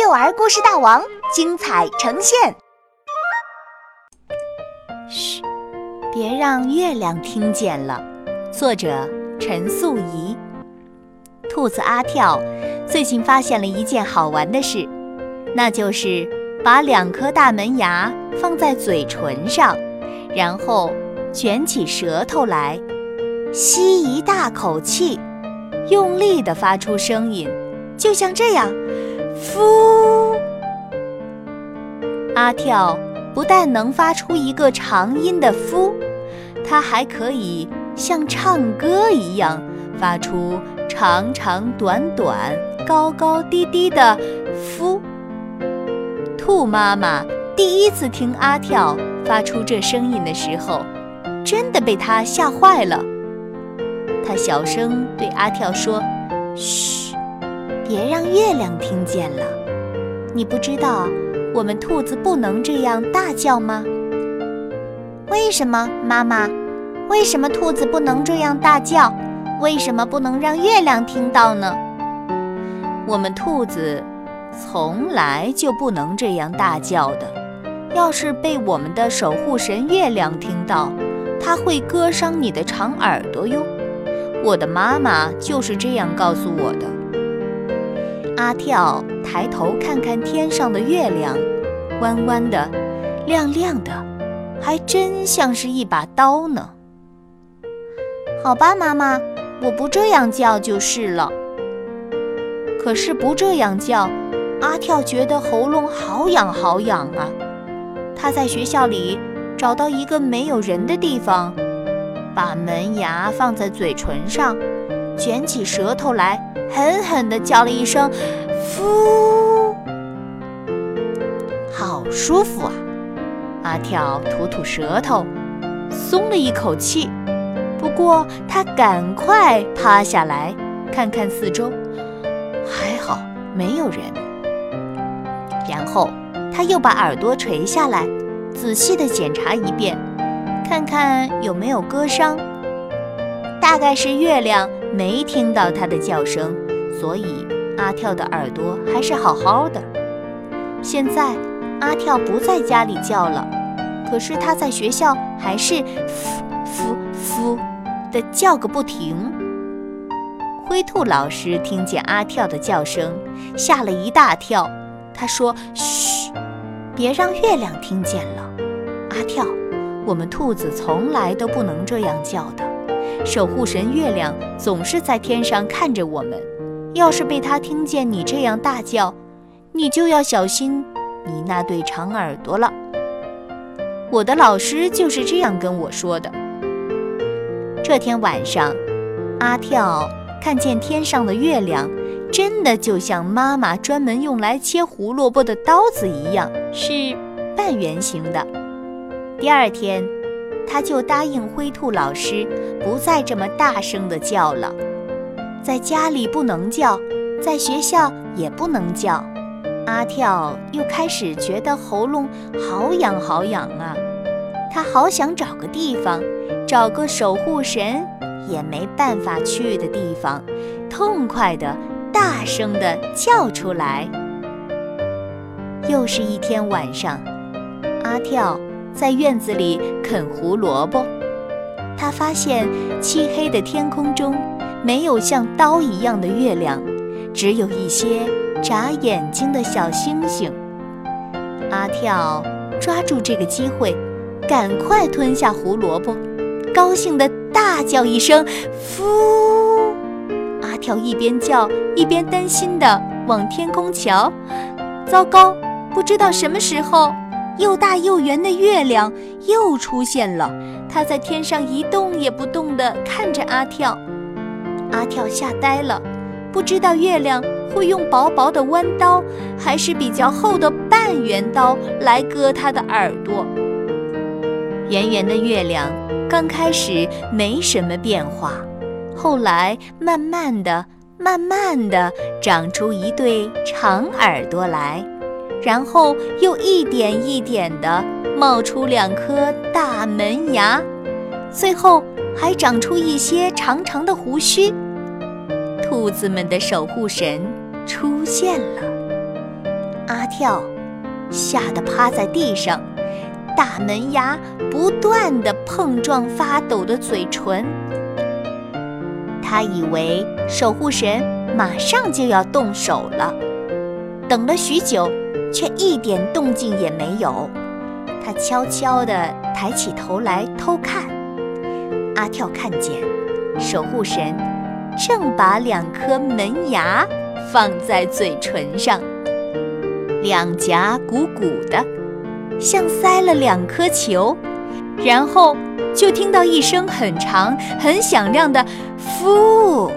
幼儿故事大王精彩呈现。嘘，别让月亮听见了。作者：陈素怡。兔子阿跳最近发现了一件好玩的事，那就是把两颗大门牙放在嘴唇上，然后卷起舌头来，吸一大口气，用力地发出声音，就像这样。呼！阿跳不但能发出一个长音的“呼”，他还可以像唱歌一样发出长长短短、高高低低的“夫”。兔妈妈第一次听阿跳发出这声音的时候，真的被他吓坏了。他小声对阿跳说：“嘘。”别让月亮听见了。你不知道我们兔子不能这样大叫吗？为什么，妈妈？为什么兔子不能这样大叫？为什么不能让月亮听到呢？我们兔子从来就不能这样大叫的。要是被我们的守护神月亮听到，它会割伤你的长耳朵哟。我的妈妈就是这样告诉我的。阿跳抬头看看天上的月亮，弯弯的，亮亮的，还真像是一把刀呢。好吧，妈妈，我不这样叫就是了。可是不这样叫，阿跳觉得喉咙好痒好痒啊。他在学校里找到一个没有人的地方，把门牙放在嘴唇上，卷起舌头来。狠狠地叫了一声“呼”，好舒服啊！阿跳吐吐舌头，松了一口气。不过他赶快趴下来，看看四周，还好没有人。然后他又把耳朵垂下来，仔细地检查一遍，看看有没有割伤。大概是月亮。没听到它的叫声，所以阿跳的耳朵还是好好的。现在阿跳不在家里叫了，可是他在学校还是呼呼呼的叫个不停。灰兔老师听见阿跳的叫声，吓了一大跳。他说：“嘘，别让月亮听见了。阿跳，我们兔子从来都不能这样叫的。”守护神月亮总是在天上看着我们，要是被他听见你这样大叫，你就要小心你那对长耳朵了。我的老师就是这样跟我说的。这天晚上，阿跳看见天上的月亮，真的就像妈妈专门用来切胡萝卜的刀子一样，是半圆形的。第二天。他就答应灰兔老师，不再这么大声的叫了。在家里不能叫，在学校也不能叫。阿跳又开始觉得喉咙好痒好痒啊！他好想找个地方，找个守护神也没办法去的地方，痛快的、大声的叫出来。又是一天晚上，阿跳。在院子里啃胡萝卜，他发现漆黑的天空中没有像刀一样的月亮，只有一些眨眼睛的小星星。阿跳抓住这个机会，赶快吞下胡萝卜，高兴地大叫一声“呼”。阿跳一边叫一边担心地往天空瞧，糟糕，不知道什么时候。又大又圆的月亮又出现了，它在天上一动也不动地看着阿跳。阿跳吓呆了，不知道月亮会用薄薄的弯刀，还是比较厚的半圆刀来割他的耳朵。圆圆的月亮刚开始没什么变化，后来慢慢的、慢慢的长出一对长耳朵来。然后又一点一点地冒出两颗大门牙，最后还长出一些长长的胡须。兔子们的守护神出现了。阿跳吓得趴在地上，大门牙不断地碰撞发抖的嘴唇。他以为守护神马上就要动手了，等了许久，却一点动静也没有。他悄悄地抬起头来偷看，阿跳看见守护神正把两颗门牙放在嘴唇上，两颊鼓鼓的，像塞了两颗球，然后就听到一声很长、很响亮的“呼”。